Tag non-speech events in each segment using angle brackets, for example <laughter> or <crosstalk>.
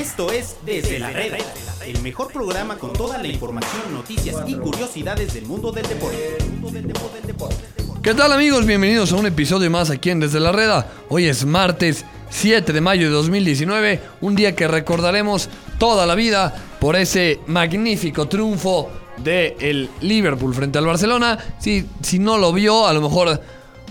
Esto es Desde la Reda, el mejor programa con toda la información, noticias y curiosidades del mundo del deporte. ¿Qué tal amigos? Bienvenidos a un episodio más aquí en Desde la Reda. Hoy es martes 7 de mayo de 2019, un día que recordaremos toda la vida por ese magnífico triunfo del el Liverpool frente al Barcelona. Si, si no lo vio, a lo mejor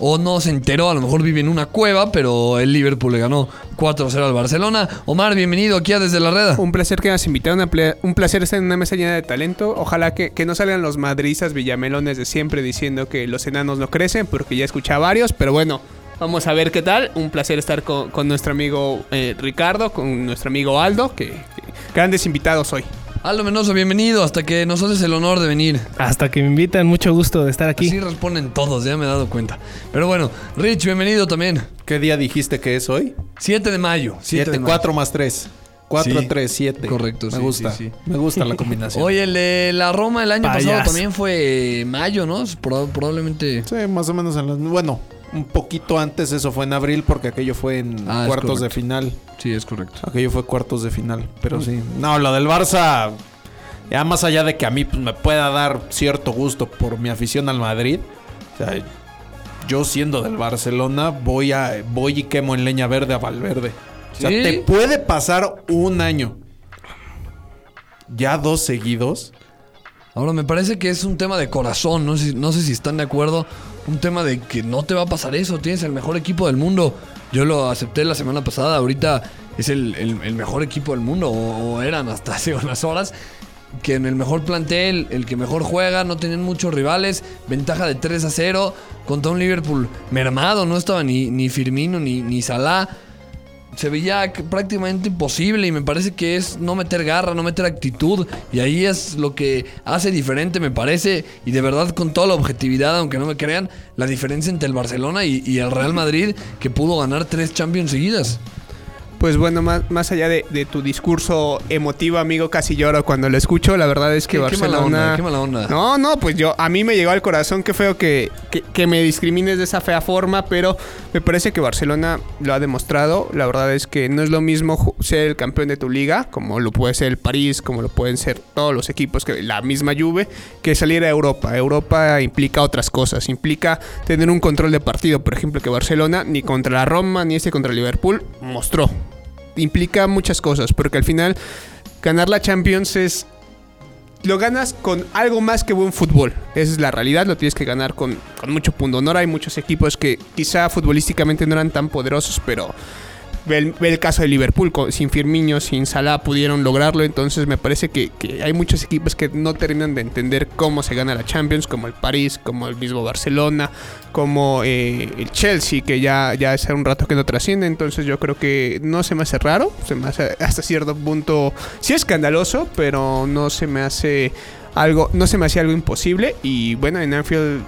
o no se enteró, a lo mejor vive en una cueva, pero el Liverpool le ganó 4-0 al Barcelona. Omar, bienvenido aquí a Desde la Reda. Un placer que nos invitaron, un placer estar en una mesa llena de talento. Ojalá que, no salgan los madrizas villamelones de siempre diciendo que los enanos no crecen, porque ya escuché a varios, pero bueno. Vamos a ver qué tal. Un placer estar con, nuestro amigo eh, Ricardo, con nuestro amigo Aldo, que grandes invitados hoy. Aldo Menoso, bienvenido, hasta que nos haces el honor de venir. Hasta que me invitan, mucho gusto de estar aquí. Así responden todos, ya me he dado cuenta. Pero bueno, Rich, bienvenido también. ¿Qué día dijiste que es hoy? 7 de mayo. 7, 4 más 3. 4, 3, 7. Correcto, Me gusta. Me gusta la combinación. Oye, el de la Roma el año pasado también fue mayo, ¿no? Probablemente. Sí, más o menos en los. Bueno, un poquito antes, eso fue en abril, porque aquello fue en ah, cuartos de final. Sí, es correcto. Aquello fue cuartos de final, pero mm. sí. No, lo del Barça, ya más allá de que a mí pues, me pueda dar cierto gusto por mi afición al Madrid, o sea, yo siendo del Barcelona, voy, a, voy y quemo en leña verde a Valverde. O sea, te puede pasar un año. Ya dos seguidos. Ahora, me parece que es un tema de corazón, no sé, no sé si están de acuerdo un tema de que no te va a pasar eso, tienes el mejor equipo del mundo. Yo lo acepté la semana pasada, ahorita es el, mejor equipo del mundo, o, eran hasta hace <laughs> unas horas. Que en el mejor plantel, el que mejor juega, no tenían muchos rivales, ventaja de 3 a 0 contra un Liverpool mermado, no estaba ni, ni Firmino ni, ni Salah se veía prácticamente imposible y me parece que es no meter garra, no meter actitud y ahí es lo que hace diferente me parece y de verdad con toda la objetividad, aunque no me crean, la diferencia entre el Barcelona y, y el Real Madrid que pudo ganar tres Champions seguidas. Pues bueno, más, más allá de, tu discurso emotivo, amigo, casi lloro cuando lo escucho. La verdad es que Barcelona. Qué mala, onda, No, no, pues yo, a mí me llegó al corazón, qué feo que, que, me discrimines de esa fea forma, pero me parece que Barcelona lo ha demostrado. La verdad es que no es lo mismo ser el campeón de tu liga, como lo puede ser el París, como lo pueden ser todos los equipos, que la misma Juve, que salir a Europa. Europa implica otras cosas, implica tener un control de partido, por ejemplo, que Barcelona ni contra la Roma ni ese contra Liverpool mostró implica muchas cosas, porque al final ganar la Champions es... Lo ganas con algo más que buen fútbol. Esa es la realidad, lo tienes que ganar con, con mucho punto honor. Hay muchos equipos que quizá futbolísticamente no eran tan poderosos, pero Ve el, caso de Liverpool, sin Firmino, sin Salah pudieron lograrlo, entonces me parece que, hay muchos equipos que no terminan de entender cómo se gana la Champions, como el París, como el mismo Barcelona, como eh, el Chelsea, que ya, ya hace un rato que no trasciende, entonces yo creo que no se me hace raro, se me hace hasta cierto punto, sí escandaloso, pero no se me hace algo, no se me hace algo imposible, y bueno, en Anfield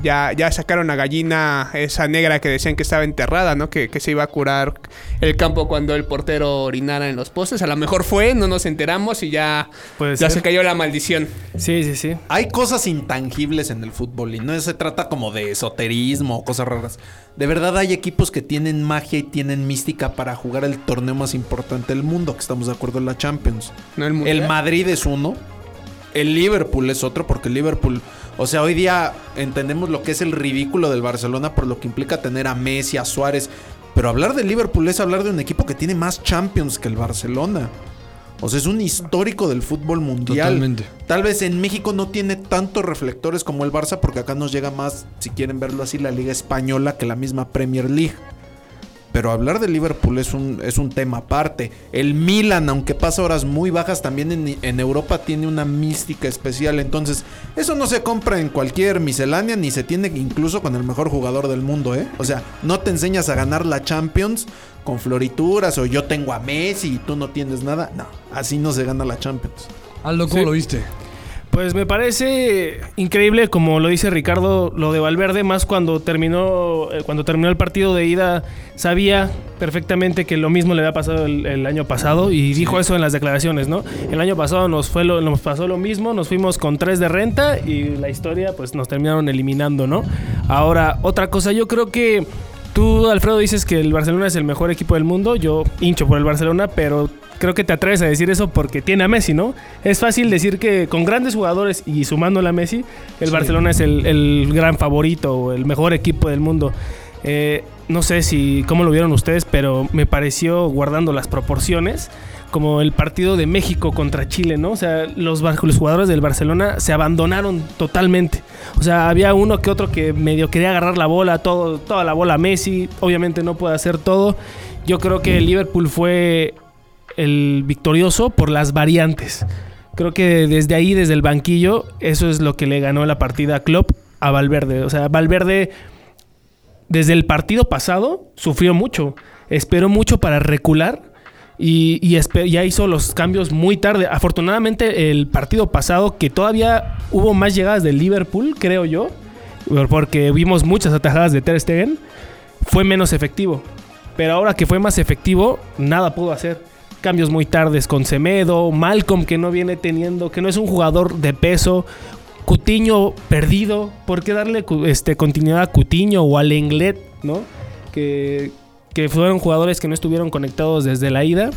ya, ya sacaron a gallina esa negra que decían que estaba enterrada, ¿no? Que, se iba a curar el campo cuando el portero orinara en los postes. A lo mejor fue, no nos enteramos y ya, ya se cayó la maldición. Sí, sí, sí. Hay cosas intangibles en el fútbol y no se trata como de esoterismo o cosas raras. De verdad hay equipos que tienen magia y tienen mística para jugar el torneo más importante del mundo, que estamos de acuerdo en la Champions. el, el Madrid es uno, el Liverpool es otro, porque el Liverpool o sea, hoy día entendemos lo que es el ridículo del Barcelona por lo que implica tener a Messi, a Suárez. Pero hablar de Liverpool es hablar de un equipo que tiene más Champions que el Barcelona. O sea, es un histórico del fútbol mundial. Totalmente. Tal vez en México no tiene tantos reflectores como el Barça, porque acá nos llega más, si quieren verlo así, la Liga Española que la misma Premier League. Pero hablar de Liverpool es un, es un tema aparte. El Milan, aunque pasa horas muy bajas, también en, Europa tiene una mística especial. Entonces, eso no se compra en cualquier miscelánea, ni se tiene incluso con el mejor jugador del mundo, ¿eh? O sea, no te enseñas a ganar la Champions con florituras o yo tengo a Messi y tú no tienes nada. No, así no se gana la Champions. Aldo, ¿cómo lo viste? Pues me parece increíble, como lo dice Ricardo, lo de Valverde, más cuando terminó, eh, cuando terminó el partido de ida, sabía perfectamente que lo mismo le había pasado el, año pasado y dijo eso en las declaraciones, ¿no? El año pasado nos, fue lo, nos pasó lo mismo, nos fuimos con tres de renta y la historia pues nos terminaron eliminando, ¿no? Ahora, otra cosa, yo creo que Tú, Alfredo, dices que el Barcelona es el mejor equipo del mundo. Yo hincho por el Barcelona, pero creo que te atreves a decir eso porque tiene a Messi, ¿no? Es fácil decir que con grandes jugadores y sumándole a Messi, el Barcelona es el, el gran favorito o el mejor equipo del mundo. Eh, no sé si cómo lo vieron ustedes, pero me pareció, guardando las proporciones, como el partido de México contra Chile, ¿no? O sea, los, jugadores del Barcelona se abandonaron totalmente. O sea, había uno que otro que medio quería agarrar la bola, todo, toda la bola a Messi. Obviamente no puede hacer todo. Yo creo que el Liverpool fue el victorioso por las variantes. Creo que desde ahí, desde el banquillo, eso es lo que le ganó la partida a Klopp a Valverde. O sea, Valverde desde el partido pasado sufrió mucho. Esperó mucho para recular y, ya hizo los cambios muy tarde. Afortunadamente, el partido pasado, que todavía hubo más llegadas del Liverpool, creo yo, porque vimos muchas atajadas de Ter Stegen, fue menos efectivo. Pero ahora que fue más efectivo, nada pudo hacer. Cambios muy tardes con Semedo, Malcolm que no viene teniendo, que no es un jugador de peso, Cutiño perdido. ¿Por qué darle este, continuidad a Cutiño o al Lenglet, no? Que, que fueron jugadores que no estuvieron conectados desde la ida.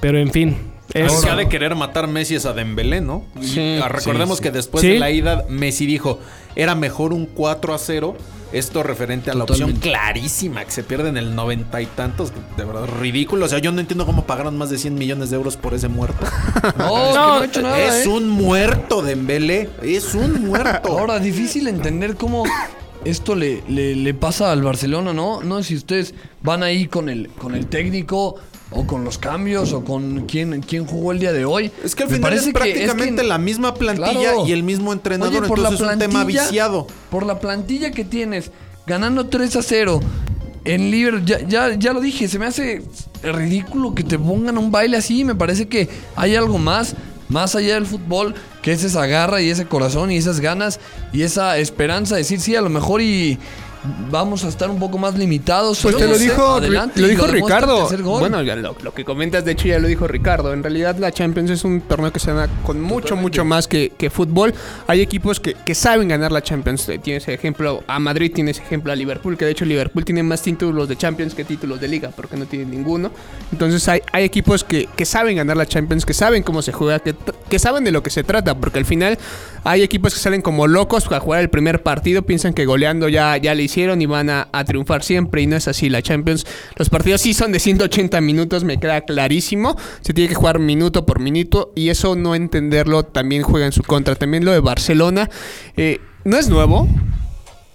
Pero en fin. Es- que ha de querer matar Messi es a Dembélé, ¿no? Sí. ah, recordemos Sí, que después Sí. de la ida, Messi dijo, era mejor un 4 a 0. Esto referente a la opción clarísima que se pierde en el noventa y tantos. De verdad, ridículo. O sea, yo no entiendo cómo pagaron más de 100 millones de euros por ese muerto. <laughs> No, es que No, no ha hecho nada, es ¿eh? un muerto, Dembélé. Es un muerto. Ahora, difícil entender cómo esto le, le, le pasa al Barcelona, ¿no? No sé si ustedes van ahí con el, con el técnico o con los cambios o con quién, quién jugó el día de hoy. Es que al final es que- prácticamente que- la misma plantilla Claro. y el mismo entrenador. Oye, por la entonces es un tema viciado. Por la plantilla que tienes, ganando 3 a 0 en Liverpool, ya, ya, ya lo dije, se me hace ridículo que te pongan un baile así. Me parece que hay algo más, más allá del fútbol, que es esa garra y ese corazón y esas ganas y esa esperanza de decir, sí, a lo mejor y vamos a estar un poco más limitados. Pues te lo dijo, adelante lo dijo Ricardo. Bueno, ya lo, lo que comentas, de hecho, ya lo dijo Ricardo. En realidad, la Champions es un torneo que se gana con mucho, mucho más que, que fútbol. Hay equipos que, que saben ganar la Champions. Eh, Tienes ejemplo a Madrid, tienes ejemplo a Liverpool, que de hecho Liverpool tiene más títulos de Champions que títulos de Liga, porque no tiene ninguno. Entonces, hay, hay equipos que, que saben ganar la Champions, que saben cómo se juega, que, que saben de lo que se trata, porque al final hay equipos que salen como locos a jugar el primer partido, piensan que goleando ya, ya le hicieron y van a, triunfar siempre y no es así. La Champions, los partidos sí son de 180 minutos, me queda clarísimo. Se tiene que jugar minuto por minuto y eso no entenderlo también juega en su contra. También lo de Barcelona eh, no es nuevo.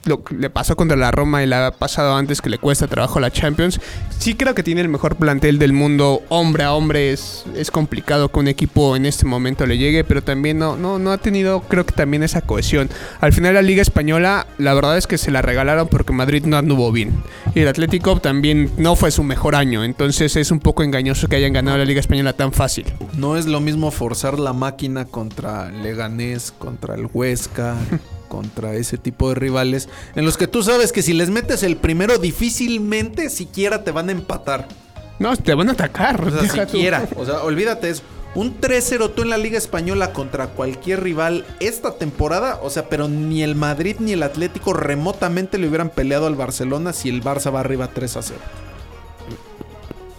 Lo que le pasó contra la Roma y le ha pasado antes que le cuesta trabajo a la Champions. Sí creo que tiene el mejor plantel del mundo. Hombre a hombre es, es complicado que un equipo en este momento le llegue, pero también no, no, no ha tenido, creo que también esa cohesión. Al final la Liga Española, la verdad es que se la regalaron porque Madrid no anduvo bien. Y el Atlético también no fue su mejor año. Entonces es un poco engañoso que hayan ganado la Liga Española tan fácil. No es lo mismo forzar la máquina contra Leganés, contra el Huesca, <laughs> contra ese tipo de rivales, en los que tú sabes que si les metes el primero, difícilmente siquiera te van a empatar. No, te van a atacar. O sea, deja tú. siquiera. O sea, olvídate eso. Un 3-0 tú en la Liga Española contra cualquier rival esta temporada, o sea, pero ni el Madrid ni el Atlético remotamente le hubieran peleado al Barcelona si el Barça va arriba 3 a 0.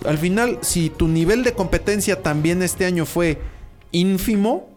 Al final, si tu nivel de competencia también este año fue ínfimo,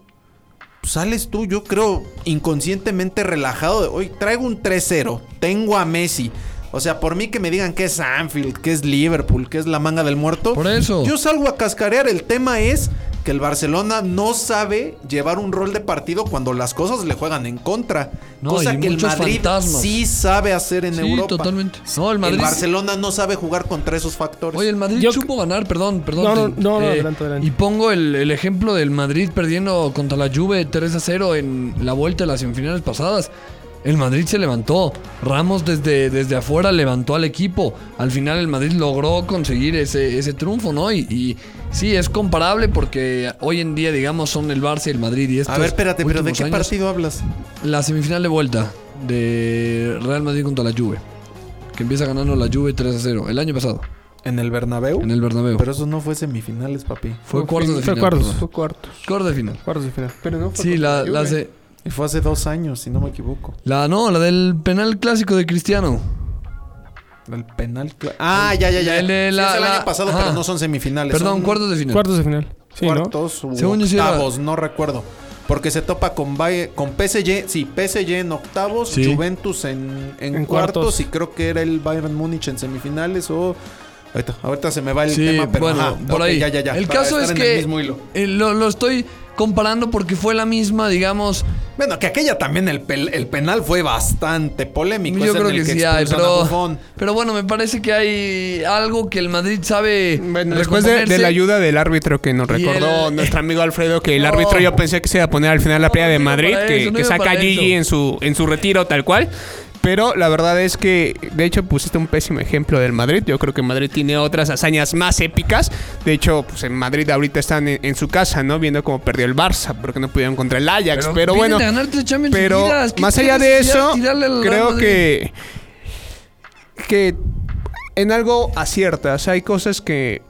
sales tú, yo creo, inconscientemente relajado de, hoy traigo un 3-0, tengo a Messi. O sea, por mí que me digan que es Anfield, que es Liverpool, que es la manga del muerto. Por eso. Yo salgo a cascarear. El tema es que el Barcelona no sabe llevar un rol de partido cuando las cosas le juegan en contra. No, cosa que el Madrid fantasmas. sí sabe hacer en Sí, Europa. totalmente. No, el Madrid- Barcelona no sabe jugar contra esos factores. Oye, el Madrid Yo- supo ganar, perdón, perdón. No, no, no, no, adelante, adelante. Y pongo el, el ejemplo del Madrid perdiendo contra la Juve 3 a 0 en la vuelta de las semifinales pasadas. El Madrid se levantó. Ramos desde, desde afuera levantó al equipo. Al final el Madrid logró conseguir ese, ese triunfo, ¿no? Y, y sí, es comparable porque hoy en día, digamos, son el Barça y el Madrid. Y estos a ver, espérate, pero ¿de qué años, partido hablas? La semifinal de vuelta de Real Madrid contra la Juve. Que empieza ganando la Juve 3 a 0. El año pasado, ¿En el Bernabéu? en el Bernabéu. Pero eso no fue semifinales, papi. Fue cuartos de fue final. cuartos. perdón. Fue cuartos. Cuartos de final. Cuartos de final. Pero no fue Sí, la, la, se- Y fue hace dos años, si no me equivoco. la no, la del penal clásico de Cristiano. El penal. Ah, ya, ya, ya. El de Sí, la- es el la- año pasado, ajá. pero no son semifinales. Perdón, son cuartos de final. Cuartos de final. Sí, ¿no? cuartos u Según yo sí era- octavos, no recuerdo. Porque se topa con, Bayer- con PSG, sí, PSG en octavos, Sí. Juventus en, en En cuartos, cuartos. y creo que era el Bayern Múnich en semifinales o... Ahorita, ahorita se me va el Sí, tema, pero bueno, ajá, por ahí. ya, ya, ya, el caso es el que mismo hilo. eh, lo, lo estoy comparando porque fue la misma, digamos. Bueno, que aquella también el, pel- el penal fue bastante polémico. Yo es en creo el que sí hay, pero, pero bueno, me parece que hay algo que el Madrid sabe. Bueno, después de, la ayuda del árbitro que nos recordó el- <laughs> nuestro amigo Alfredo, que el No. árbitro yo pensé que se iba a poner al final la No, playa de Madrid, que, no que saca a Gigi eso. en su, en su retiro tal cual. Pero la verdad es que, de hecho, pusiste un pésimo ejemplo del Madrid. Yo creo que Madrid tiene otras hazañas más épicas. De hecho, pues en Madrid ahorita están en, en su casa, ¿no? Viendo cómo perdió el Barça, porque no pudieron contra el Ajax. Pero, vienen bueno, pero seguidas. ¿Qué- más allá de eso, creo que que en algo aciertas. Hay cosas que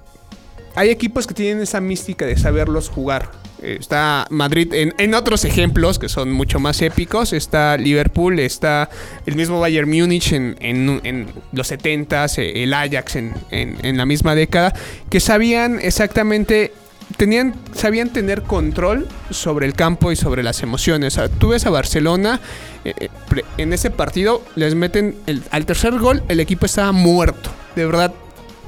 hay equipos que tienen esa mística de saberlos jugar. Está Madrid en, en otros ejemplos que son mucho más épicos. Está Liverpool, está el mismo Bayern Múnich en, en- los 70s, eh, el Ajax en, la misma década, que sabían exactamente, tenían, sabían tener control sobre el campo y sobre las emociones. O tú ves a Barcelona, eh, eh, en ese partido les meten al tercer gol, el equipo estaba muerto. De verdad,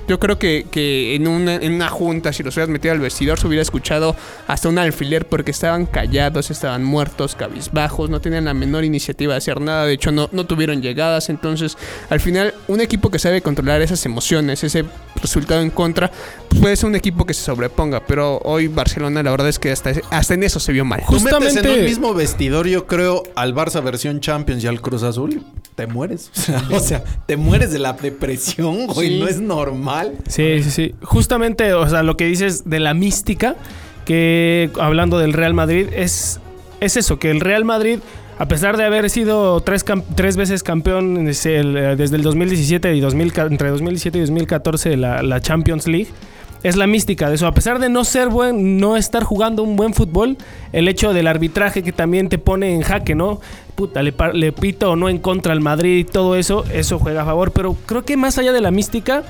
yo creo que, que en, una, en una junta, si los hubieras metido al vestidor, se hubiera escuchado hasta un alfiler porque estaban callados, estaban muertos, cabizbajos, no tenían la menor iniciativa de hacer nada. De hecho, no, no tuvieron llegadas. Entonces, al final, un equipo que sabe controlar esas emociones, ese resultado en contra, pues puede ser un equipo que se sobreponga. Pero hoy Barcelona, la verdad es que hasta, hasta en eso se vio mal. Tú metes en Justamente- un mismo vestidor, yo creo, al Barça versión Champions y al Cruz Azul, te mueres. <laughs> O sea, te mueres de la depresión, güey. Sí. No es normal. Sí, sí, sí. Justamente, o sea, lo que dices de la mística, que hablando del Real Madrid, es, es eso, que el Real Madrid, a pesar de haber sido tres, tres veces campeón desde el, eh, desde el 2017 y 2000, ca- entre 2017 y 2014 de la, la Champions League, es la mística de eso. A pesar de no ser buen, no estar jugando un buen fútbol, el hecho del arbitraje que también te pone en jaque, ¿no? Puta, le, le pito o no en contra al Madrid y todo eso, eso juega a favor. Pero creo que más allá de la mística,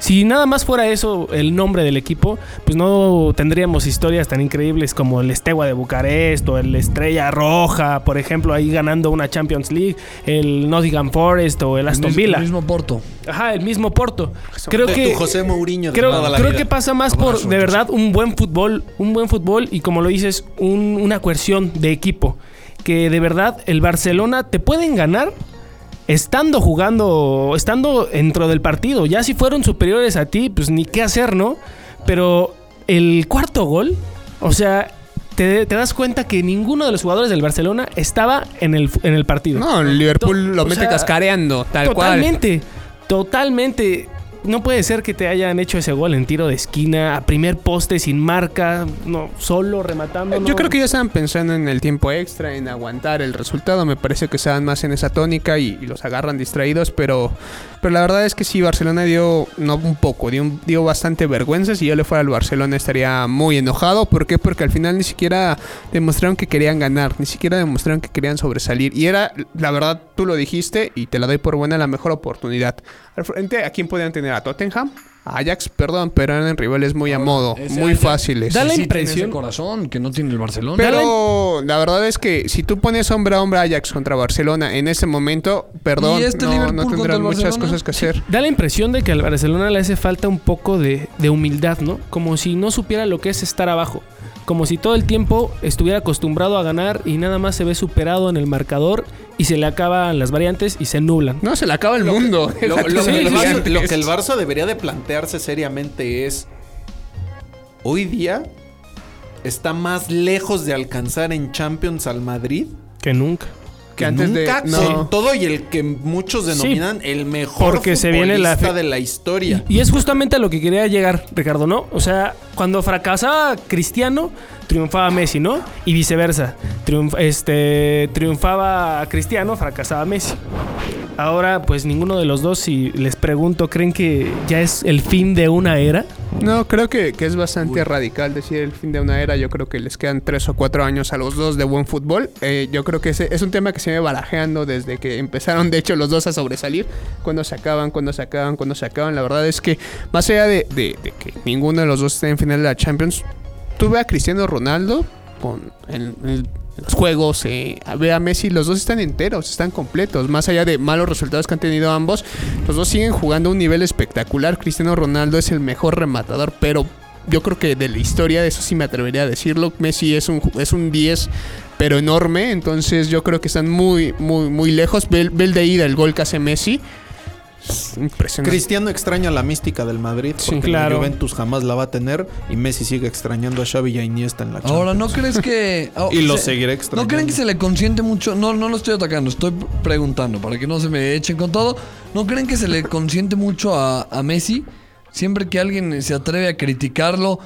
si nada más fuera eso el nombre del equipo, pues no tendríamos historias tan increíbles como el Estegua de Bucarest o el Estrella Roja, por ejemplo, ahí ganando una Champions League, el Nottingham Forest o el Aston Villa. El mismo Porto. Ajá, el mismo Porto. Creo De que tu José Mourinho de creo, toda la creo vida. que pasa más por de verdad un buen fútbol, un buen fútbol y como lo dices, un- una coerción de equipo. Que de verdad el Barcelona te pueden ganar estando jugando, estando dentro del partido. Ya si fueron superiores a ti, pues ni qué hacer, ¿no? Pero el cuarto gol, o sea, te, te das cuenta que ninguno de los jugadores del Barcelona estaba en el, en el partido. No, el Liverpool lo O mete sea, cascareando, tal cual. Totalmente, totalmente. No puede ser que te hayan hecho ese gol en tiro de esquina, a primer poste, sin marca, no, solo rematando. Yo creo que ya estaban pensando en el tiempo extra, en aguantar el resultado. Me parece que estaban más en esa tónica y, y los agarran distraídos, pero, pero la verdad es que sí, Barcelona dio, no un poco, dio, un- dio bastante vergüenza. Si yo le fuera al Barcelona estaría muy enojado. ¿Por qué? Porque al final ni siquiera demostraron que querían ganar, ni siquiera demostraron que querían sobresalir. Y era, la verdad, tú lo dijiste y te la doy por buena, la mejor oportunidad. Al frente, ¿a quién podían tener? ¿A Tottenham? A Ajax, perdón, pero eran rivales muy a modo, Ese muy Ajax- fáciles. Da la Sí impresión- ese corazón que no tiene el Barcelona. Pero la verdad es que si tú pones hombre a hombre Ajax contra Barcelona en ese momento, perdón, ¿Y este no, no tendrás muchas cosas que hacer. Da la impresión de que al Barcelona le hace falta un poco de, de humildad, ¿no? Como si no supiera lo que es estar abajo. Como si todo el tiempo estuviera acostumbrado a ganar y nada más se ve superado en el marcador y se le acaban las variantes y se nublan. No, se le acaba el mundo. Lo, <laughs> lo Sí, que el Barça, lo que el Barça debería de plantearse seriamente es hoy día está más lejos de alcanzar en Champions al Madrid Que nunca. Que antes de- nunca, no. con todo y el que muchos denominan el mejor porque se viene la fe- de la historia. Y es justamente a lo que quería llegar, Ricardo, ¿no? O sea, cuando fracasaba Cristiano, triunfaba Messi, ¿no? Y viceversa. Triunf- este, triunfaba Cristiano, fracasaba Messi. Ahora, pues ninguno de los dos, si les pregunto, ¿creen que ya es el fin de una era? No, creo que, que es bastante radical decir el fin de una era. Yo creo que les quedan tres o cuatro años a los dos de buen fútbol. Eh, yo creo que ese es un tema que se ve barajeando desde que empezaron, de hecho, los dos a sobresalir. Cuando se acaban, cuando se acaban, cuando se acaban. La verdad es que, más allá de, de- de que ninguno de los dos esté en final de la Champions, tuve a Cristiano Ronaldo con en los juegos, eh, ve a Messi, los dos están enteros, están completos. Más allá de malos resultados que han tenido ambos, los dos siguen jugando a un nivel espectacular. Cristiano Ronaldo es el mejor rematador, pero yo creo que de la historia, de eso sí me atrevería a decirlo, Messi es un, es un 10, pero enorme. Entonces yo creo que están muy, muy, muy lejos. Ve el de ida, el gol que hace Messi. Es impresionante. Cristiano extraña la mística del Madrid Sí, porque claro. la Juventus jamás la va a tener y Messi sigue extrañando a Xavi y a Iniesta en la Champions. Ahora, ¿no crees que... <laughs> oh, Y lo se- seguiré ¿No extrañando. creen que se le consiente mucho? No, no lo estoy atacando, estoy preguntando para que no se me echen con todo. ¿No creen que se le consiente mucho a, a Messi? Siempre que alguien se atreve a criticarlo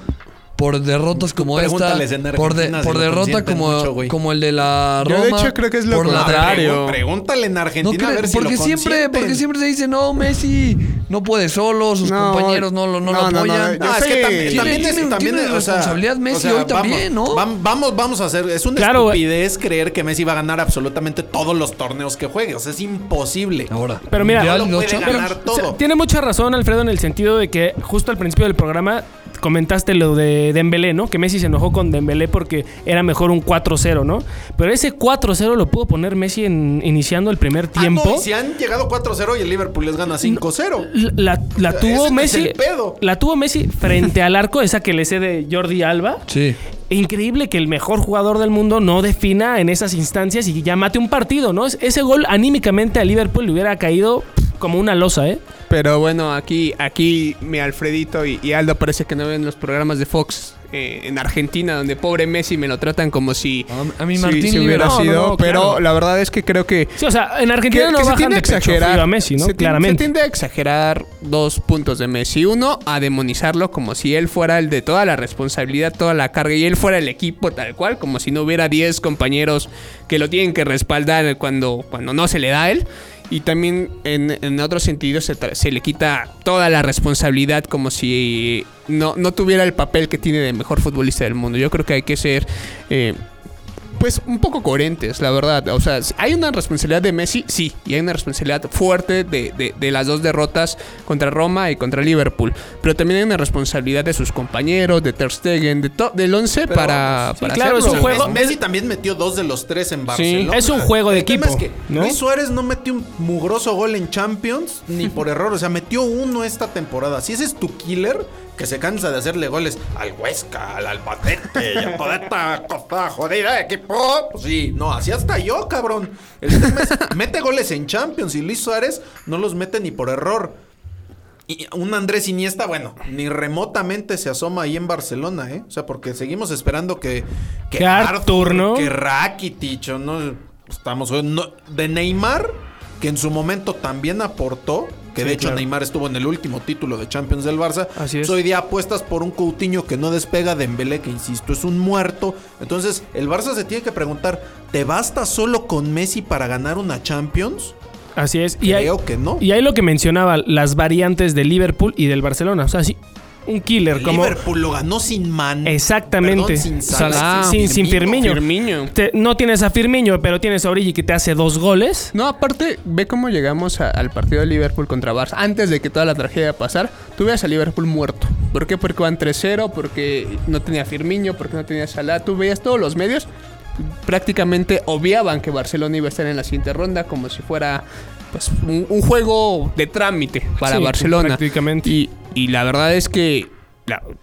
por derrotas como esta, por, de- por derrota como, mucho, como el de la Yo, Roma. de hecho, creo que es lo por la- contrario. Pregu- Pregúntale en No Argentina cree- a ver si porque lo siempre, porque siempre se dice, no, Messi no puede solo, sus No, compañeros no, lo- no, lo no, no, no, apoyan. yo No, es que también, Tiene- también es- tiene- también tiene es- o sea, responsabilidad Messi hoy también, ¿no? Vamos, vamos, vamos a hacer. Es una Claro, estupidez creer que Messi va a ganar absolutamente todos los torneos que juegue. O sea, es imposible. Ahora, Pero mira, Mundial, no ¿no, puede ganar O sea, todo. tiene mucha razón, Alfredo, en el sentido de que justo al principio del programa comentaste lo de Dembélé, ¿no? Que Messi se enojó con Dembélé porque era mejor un 4-0, ¿no? Pero ese 4-0 lo pudo poner Messi en, iniciando el primer Ah, tiempo. no, y si han llegado 4-0 y el Liverpool les gana 5-0. La, la Ese tuvo es Messi. el pedo. La tuvo Messi frente al arco, esa que le cede Jordi Alba. Sí. Increíble que el mejor jugador del mundo no defina en esas instancias y ya mate un partido, ¿no? Es- Ese gol anímicamente a Liverpool le hubiera caído como una losa, ¿eh? Pero bueno, aquí, aquí mi Alfredito y, y Aldo parece que no ven los programas de Fox eh, en Argentina, donde pobre Messi me lo tratan como si, A- mí si- Martín si Libre- hubiera No, sido. no, pero claro. la verdad es que creo que Sí, o sea, en que, Argentina no que se bajan tiende de pecho exagerar frío a Messi, ¿no? Se, tiende- Claramente. se tiende a exagerar dos puntos de Messi. Uno, a demonizarlo como si él fuera el de toda la responsabilidad, toda la carga y él fuera el equipo tal cual, como si no hubiera 10 compañeros que lo tienen que respaldar cuando, cuando no se le da a él. Y también en, en otro sentido se, se le quita toda la responsabilidad como si no, no tuviera el papel que tiene de mejor futbolista del mundo. Yo creo que hay que ser... eh, pues un poco coherentes, la verdad. O sea, hay una responsabilidad de Messi, sí, y hay una responsabilidad fuerte de, de- de las dos derrotas contra Roma y contra Liverpool. Pero también hay una responsabilidad de sus compañeros, de Ter Stegen, de to- del 11 Pero, para, sí, para claro, es hacerlo. un juego- Messi también metió dos de los tres en Barcelona. es un juego de El tema equipo, es que ¿no? Luis Suárez no metió un mugroso gol en Champions ni por <laughs> error. O sea, metió uno esta temporada. Si ese es tu killer, que se cansa de hacerle goles al Huesca, al Albacete y a toda esta cosa jodida de equipo. Pues sí, no, así hasta yo, cabrón. El tema es, <laughs> mete goles en Champions y Luis Suárez no los mete ni por error. Y un Andrés Iniesta, bueno, ni remotamente se asoma ahí en Barcelona, ¿eh? O sea, porque seguimos esperando que... Que Arthur, ¿no? Que Rakitic, no... Estamos... no- de Neymar, que en su momento también aportó, que Sí, de hecho claro. Neymar estuvo en el último título de Champions del Barça. Así es. Hoy día apuestas por un Coutinho que no despega, Dembélé que insisto es un muerto. Entonces, el Barça se tiene que preguntar, ¿te basta solo con Messi para ganar una Champions? Así es. Y hay, Creo que no. y hay lo que mencionaba, las variantes de Liverpool y del Barcelona. O sea, sí, un killer El como... Liverpool lo ganó sin man. Exactamente. Perdón, sin Salah, Salah, sin- sin Firmino. Firmino. Te- no tienes a Firmino, pero tienes a Origi que te hace dos goles. No, aparte, ve cómo llegamos a- al partido de Liverpool contra Barça. Antes de que toda la tragedia pasara, tú veías a Liverpool muerto. ¿Por qué? Porque van 3-0, porque no tenía Firmino, porque no tenía Salah. Tú veías todos los medios. Prácticamente obviaban que Barcelona iba a estar en la siguiente ronda como si fuera pues, un, un juego de trámite para Sí, Barcelona. prácticamente. Y, y la verdad es que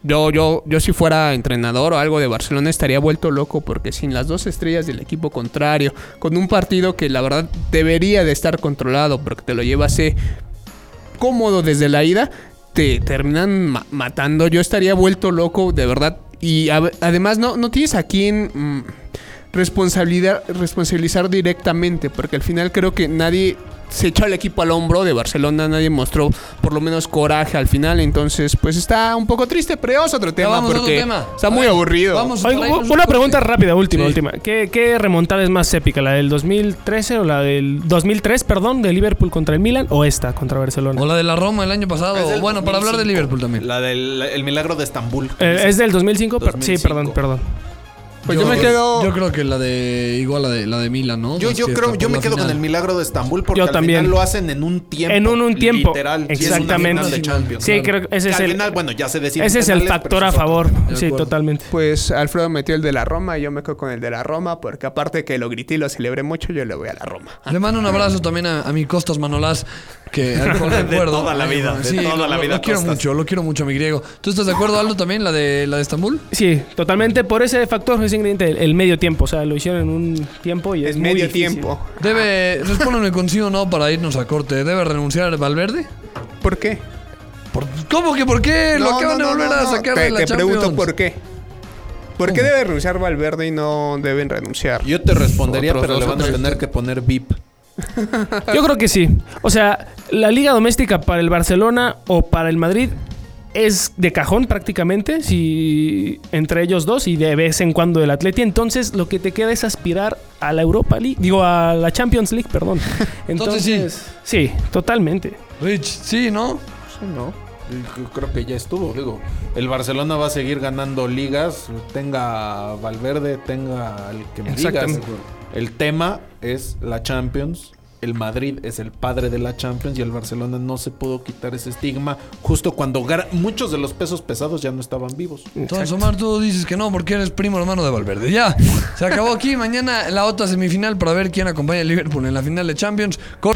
yo, yo, yo si fuera entrenador o algo de Barcelona estaría vuelto loco porque sin las dos estrellas del equipo contrario, con un partido que la verdad debería de estar controlado porque te lo llevase cómodo desde la ida, te terminan ma- matando. Yo estaría vuelto loco, de verdad. Y además no, no tienes a quién mm, responsabilidad, responsabilizar directamente, porque al final creo que nadie se echó el equipo al hombro de Barcelona, nadie mostró por lo menos coraje al final, entonces pues está un poco triste, pero es otro tema vamos a otro porque tema. está muy aburrido. Vamos Oye, una un pregunta corte. rápida, última, Sí. última. ¿Qué, ¿Qué remontada es más épica? ¿La del 2013 o la del 2003, perdón, de Liverpool contra el Milan o esta contra Barcelona? O la de la Roma el año pasado. Bueno, para hablar de 2005. Liverpool también. La del el milagro de Estambul. Eh, ¿Es del 2005? Per- Sí, 2005. perdón, perdón. Pues yo me quedo- Yo creo que la de. Igual la de, la de Milan, ¿no? Yo, yo creo, yo me la quedo final. con el milagro de Estambul porque Yo al también. final lo hacen en un tiempo. En un, un tiempo. Literal. sí, es una Exactamente. final de Champions. Sí, Claro. creo que ese Que es al el, final, bueno, ya se decide. ese es el factor a favor. Sí, totalmente. Pues Alfredo metió el de la Roma y yo me quedo con el de la Roma porque aparte que lo grité y lo celebré mucho, yo le voy a la Roma. Le mando un abrazo también a, a mi Costas Manolás, que <laughs> al cual De recuerdo. toda la vida, de toda lo, la lo- vida, Lo quiero Costas. mucho, lo quiero mucho a mi griego. ¿Tú estás de acuerdo, Aldo, también, la de, la de Estambul? Sí, totalmente por ese factor, ese ingrediente, el, el medio tiempo. O sea, lo hicieron en un tiempo y es, Es muy medio difícil. tiempo. Debe, respóndanme con sí o no para irnos a corte. ¿Debe renunciar Valverde? ¿Por qué? ¿Por- ¿Cómo que por qué? lo No, acaban no, de no, volver no, a sacar te, de la te Champions. pregunto por qué. ¿Por qué debe renunciar Valverde y no deben renunciar? Yo te respondería, Otros pero le van a tener que poner VIP. Yo creo que sí. O sea, la liga doméstica para el Barcelona o para el Madrid es de cajón prácticamente, si entre ellos dos y de vez en cuando el Atleti. Entonces, lo que te queda es aspirar a la Europa League, digo a la Champions League, perdón. <laughs> Entonces, Entonces, sí, totalmente. Rich, sí, ¿no? No. Creo que ya estuvo, digo. El Barcelona va a seguir ganando ligas, tenga Valverde, tenga el que me digas. El tema es la Champions. El Madrid es el padre de la Champions y el Barcelona no se pudo quitar ese estigma justo cuando muchos de los pesos pesados ya no estaban vivos. Entonces, Omar, tú dices que no porque eres primo hermano de Valverde. Ya, se acabó aquí. Mañana la otra semifinal para ver quién acompaña a Liverpool en la final de Champions. Cor-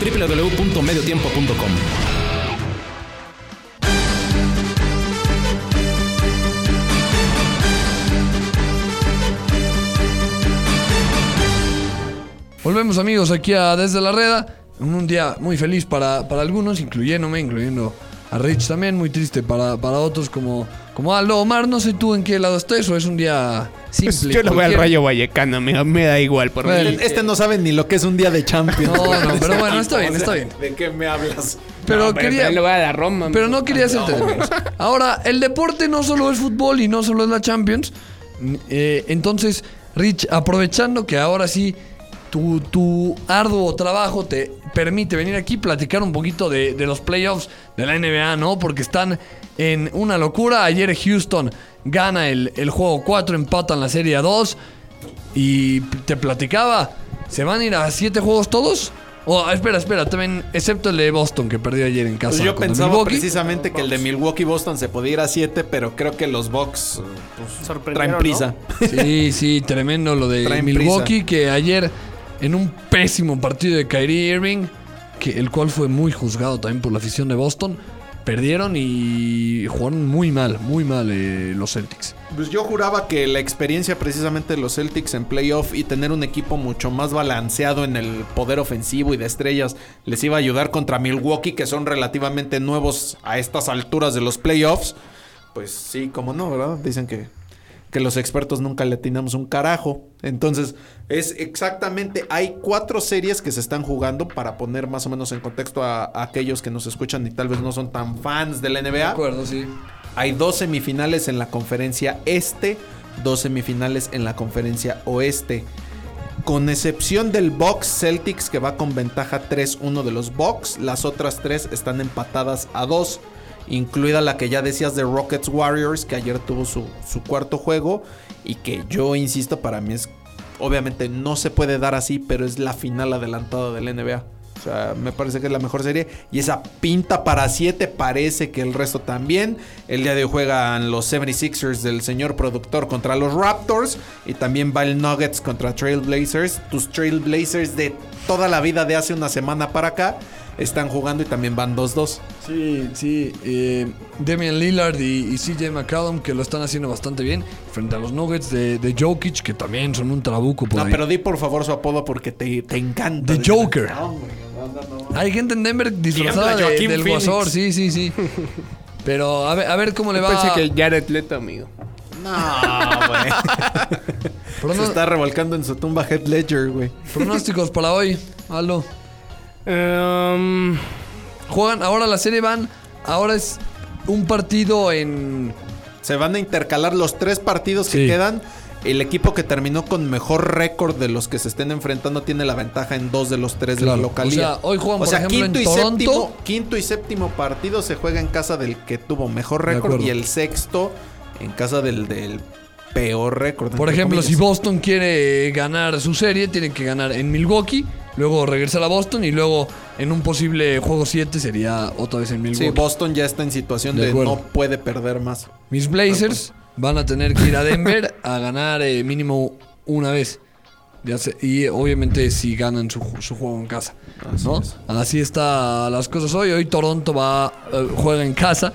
www.mediotiempo.com Volvemos amigos aquí a Desde la Reda. Un día muy feliz para, para algunos, incluyéndome, incluyendo a Rich también. Muy triste para, para otros como, como Aldo. Omar, no sé tú en qué lado estés o es un día simple. Pues yo lo voy al cualquiera? Rayo Vallecano, me, me da igual por Bueno, mí. Este no sabe ni lo que es un día de Champions. No, no, pero bueno, <laughs> está bien, está bien. ¿De qué me hablas? Pero No, quería... le voy a la Roma. Pero no quería hacerte de menos. Ahora, el deporte no solo es fútbol y no solo es la Champions. Eh, entonces, Rich, aprovechando que ahora sí tu, tu arduo trabajo te permite venir aquí y platicar un poquito de, de los playoffs de la NBA, ¿no? Porque están en una locura. Ayer Houston gana el, el juego 4, empatan la serie a 2. Y te platicaba, ¿se van a ir a 7 juegos todos? O, espera, espera, también, excepto el de Boston que perdió ayer en casa. Pues yo pensaba Milwaukee. precisamente que el de Milwaukee Boston se podía ir a 7, pero creo que los Bucks pues, Sorprendieron, traen prisa. Sí, sí, tremendo lo de <laughs> Traen Milwaukee que ayer en un pésimo partido de Kyrie Irving, que el cual fue muy juzgado también por la afición de Boston, perdieron y jugaron muy mal, muy mal eh, los Celtics. Pues yo juraba que la experiencia precisamente de los Celtics en playoff y tener un equipo mucho más balanceado en el poder ofensivo y de estrellas les iba a ayudar contra Milwaukee, que son relativamente nuevos a estas alturas de los playoffs. Pues sí, como no, ¿verdad? Dicen que, que los expertos nunca le atinamos un carajo. Entonces, es exactamente, hay cuatro series que se están jugando para poner más o menos en contexto a, a aquellos que nos escuchan y tal vez no son tan fans de la NBA. acuerdo, sí. Hay dos semifinales en la conferencia este, dos semifinales en la conferencia oeste. Con excepción del Bucks Celtics que va con ventaja 3-1 de los Bucks, las otras tres están empatadas a 2, incluida la que ya decías de Rockets Warriors que ayer tuvo su, su cuarto juego y que yo insisto para mí es obviamente no se puede dar así, pero es la final adelantada del NBA. O sea, me parece que es la mejor serie. Y esa pinta para 7 parece que el resto también. El día de hoy juegan los 76ers del señor productor contra los Raptors. Y también va el Nuggets contra Trailblazers. Tus Trailblazers de toda la vida de hace una semana para acá están jugando y también van 2-2. Sí, sí. eh, Damian Lillard y, y CJ McCollum que lo están haciendo bastante bien. Frente a los Nuggets de, de Jokic que también son un trabuco por No, ahí. pero di por favor su apodo porque te, te encanta. The Joker. Hay gente en Denver disfrazada de- del guasor, sí, sí, sí. Pero a ver, a ver cómo le Yo va. pensé que Jared Leto, amigo. No, güey. Se está revolcando en su tumba Head Ledger, güey. Pronósticos para hoy. Aldo. Em, Juegan, ahora la serie van. Ahora es un partido en. Se van a intercalar los tres partidos que quedan. El equipo que terminó con mejor récord de los que se estén enfrentando tiene la ventaja en dos de los tres de la localidad. O sea, hoy juegan, O por sea, ejemplo, quinto en y Toronto. séptimo, quinto y séptimo partido se juega en casa del que tuvo mejor récord y el sexto en casa del, del peor récord. Por ejemplo, si. Boston quiere ganar su serie, tiene que ganar en Milwaukee. Luego regresar a Boston y luego en un posible juego 7 sería otra vez en Milwaukee. Sí, Boston ya está en situación De de, no puede perder más. Mis Blazers van a tener que ir a Denver <laughs> a ganar eh, mínimo una vez. Ya sé, y obviamente si ganan su, su juego en casa. ¿no? Así está las cosas hoy. Hoy Toronto va eh, juega en casa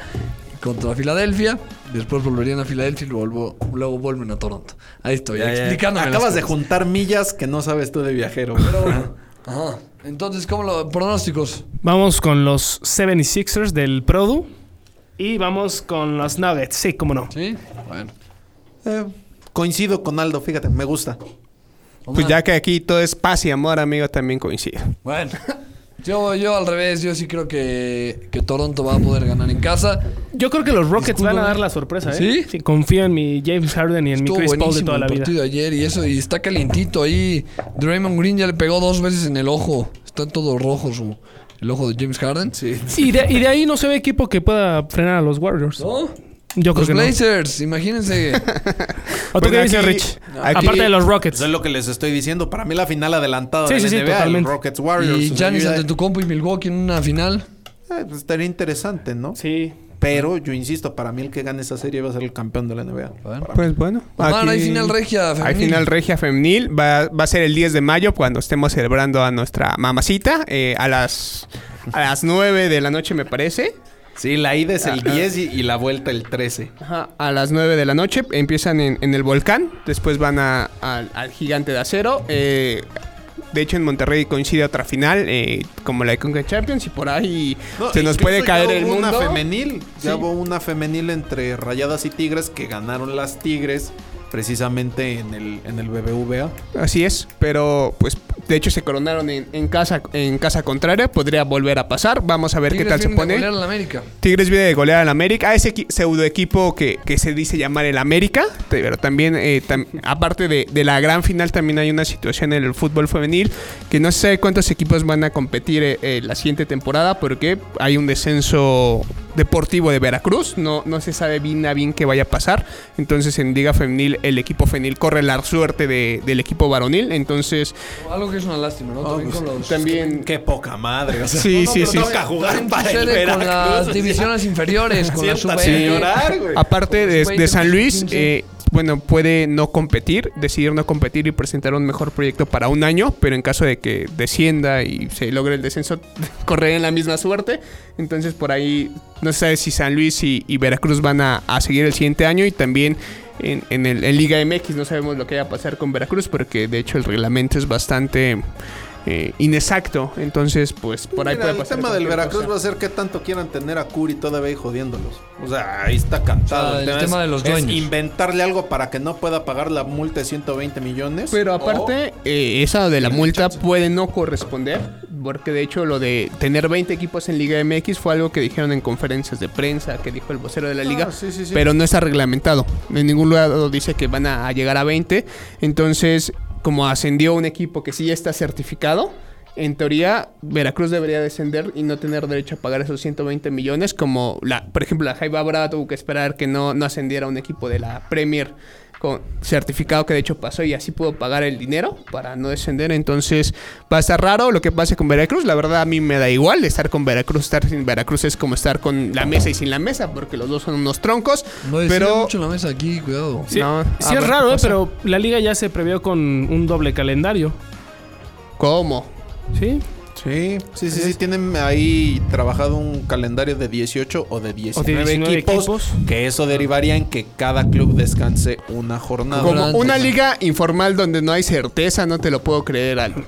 contra Filadelfia. Después volverían a Filadelfia y luego, luego vuelven a Toronto. Ahí estoy, las Acabas de juntar millas que no sabes tú de viajero. Pero <laughs> Ajá. Entonces, ¿cómo lo pronósticos? vamos con los 76ers del Produ. Y vamos con los Nuggets. Sí, cómo no. ¿Sí? Bueno. Eh, coincido con Aldo, fíjate, me gusta. Pues ya que aquí todo es paz y amor, amigo, también coincide. Bueno. <laughs> Yo, yo al revés, yo sí creo que, que Toronto va a poder ganar en casa. Yo creo que los Rockets Discúlpame. van a dar la sorpresa, ¿eh? ¿Sí? Sí, confío en mi James Harden y en Estuvo mi Chris Paul de toda la vida. partido ayer y eso, y está calientito ahí. Draymond Green ya le pegó dos veces en el ojo. Está todo rojo su, el ojo de James Harden. Sí. Y de, y de ahí no se ve equipo que pueda frenar a los Warriors. ¿No? Yo creo Los que no. Blazers, imagínense. <laughs> ¿O tú Bueno, qué dices, aquí- Rich? aquí- Aparte de los Rockets. Eso es lo que les estoy diciendo. Para mí la final adelantada Sí, de sí, sí, NBA, totalmente. Rockets Warriors. y Giannis ante tu compo y Milwaukee en una final. Eh, pues estaría interesante, ¿no? Sí. Pero yo insisto, para mí el que gane esa serie va a ser el campeón de la NBA. Bueno. Pues bueno. Omar, hay final regia Hay femenil. final regia femenil. Va, va a ser el 10 de mayo cuando estemos celebrando a nuestra mamacita. eh, a las a las 9 de la noche, me parece. Sí, la ida es el Ajá. 10 y, y la vuelta el 13. Ajá, a las 9 de la noche. Empiezan en, en el volcán. Después van a- al- al gigante de acero. eh, de hecho, en Monterrey coincide otra final, eh, como la de Conca Champions. Y por ahí se nos puede ya caer hubo el mundo. una femenil. Ya Sí. hubo una femenil entre Rayadas y Tigres que ganaron las Tigres precisamente en el, en el BBVA. Así es, pero pues de hecho se coronaron en, en casa en casa contraria, podría volver a pasar. Vamos a ver Tigres qué tal se vienen de pone. golear al América. Tigres viene de golear al América, a ese equi- pseudo equipo que, que se dice llamar el América, pero también, eh, tam- aparte de, de la gran final, también hay una situación en el fútbol femenil que no sé cuántos equipos van a competir eh, eh, la siguiente temporada porque hay un descenso deportivo de Veracruz, no, no se sabe bien a bien qué vaya a pasar, entonces en Liga Femenil el equipo femenil corre la suerte de- del equipo varonil, entonces Algo que es una lástima, ¿no? También con los... también... Qué poca madre. o sea, Sí, no sí, sí. toca jugar También para el sucede con Veracruz. las divisiones inferiores, con la. Aparte de, de San 20, Luis, 15. eh, bueno, puede no competir, decidir no competir y presentar un mejor proyecto para un año, pero en caso de que descienda y se logre el descenso, <laughs> correrían la misma suerte. Entonces por ahí no se sabe si San Luis y, Veracruz van a, a seguir el siguiente año y también en, en el, en Liga MX no sabemos lo que va a pasar con Veracruz porque de hecho el reglamento es bastante eh, inexacto. Entonces pues por ahí Mira, puede el pasar. tema del Veracruz cosa. va a ser que tanto quieran tener a Curi todavía ahí jodiéndolos. O sea, ahí está cantado. O sea, el tema es- de los es dueños. inventarle algo para que no pueda pagar la multa de 120 millones. Pero O- aparte, eh, esa de la multa puede no corresponder, porque de hecho lo de tener 20 equipos en Liga MX fue algo que dijeron en conferencias de prensa, que dijo el vocero de la liga, Ah, sí, sí, sí. pero no está reglamentado. En ningún lado dice que van a, a llegar a 20. Entonces, como ascendió un equipo que sí ya está certificado, en teoría Veracruz debería descender y no tener derecho a pagar esos 120 millones como la, por ejemplo, la Jaiba Brava tuvo que esperar que no, no ascendiera un equipo de la Premier con certificado que de hecho pasó y así pudo pagar el dinero para no descender. Entonces va a estar raro lo que pase con Veracruz. La verdad a mí me da igual estar con Veracruz. Estar sin Veracruz es como estar con la mesa y sin la mesa porque los dos son unos troncos. No pero mucho la mesa aquí, cuidado. Sí, No, sí a es raro, ¿qué ¿eh? pero la liga ya se previó con un doble calendario. ¿cómo? ¿Sí? Sí, sí, sí, sí, tienen ahí trabajado un calendario de 18 o de 19, 19 equipos, equipos. que eso derivaría en que cada club descanse una jornada. Como una liga informal donde no hay certeza, no te lo puedo creer, Al.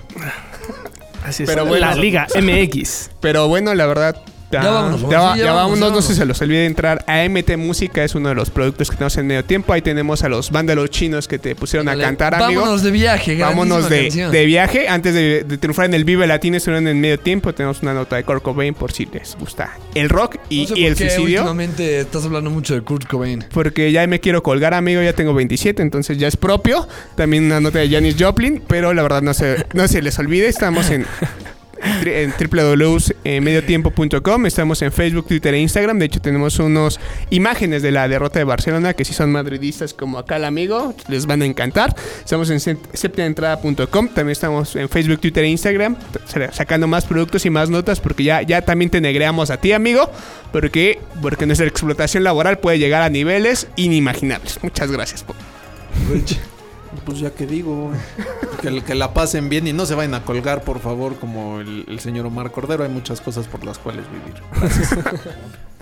Así es. Pero la bueno. Liga MX. Pero bueno, la verdad. Ya vámonos, ya, sí, ya ya vámonos, no se, se los olvide entrar a MT Música, es uno de los productos que tenemos en medio tiempo. Ahí tenemos a los vándalos chinos que te pusieron a cantar, amigo. Vámonos de viaje, Vámonos de, de viaje. Antes de, de triunfar en el Vive Latino, estuvieron en medio tiempo. Tenemos una nota de Kurt Cobain por si les gusta el rock y, No sé y el qué suicidio. últimamente estás hablando mucho de Kurt Cobain. Porque ya me quiero colgar, amigo. Ya tengo 27, entonces ya es propio. También una nota de Janis Joplin. Pero la verdad no se, no se les olvide. Estamos en, en www.mediotiempo.com. Estamos en Facebook, Twitter e Instagram. De hecho, tenemos unos imágenes de la derrota de Barcelona que si son madridistas como acá el amigo, les van a encantar. Estamos en septiaentrada.com. También estamos en Facebook, Twitter e Instagram sacando más productos y más notas porque ya, ya también te negreamos a ti, amigo. Porque, porque nuestra explotación laboral puede llegar a niveles inimaginables. Muchas gracias. Pues ya que digo, que, que la pasen bien y no se vayan a colgar, por favor, como el, el señor Omar Cordero. Hay muchas cosas por las cuales vivir.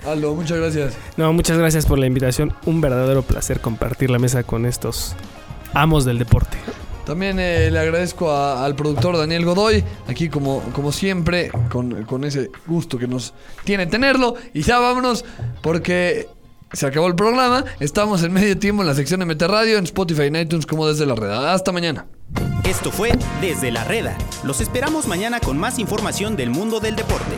<laughs> Aldo, muchas gracias. No, muchas gracias por la invitación. Un verdadero placer compartir la mesa con estos amos del deporte. También eh, le agradezco a- al productor Daniel Godoy, aquí como, como siempre, con, con ese gusto que nos tiene tenerlo. Y ya vámonos, porque se acabó el programa. Estamos en medio tiempo en la sección de Mete Radio, en Spotify y iTunes, como desde la red. Hasta mañana. Esto fue Desde la Reda. Los esperamos mañana con más información del mundo del deporte.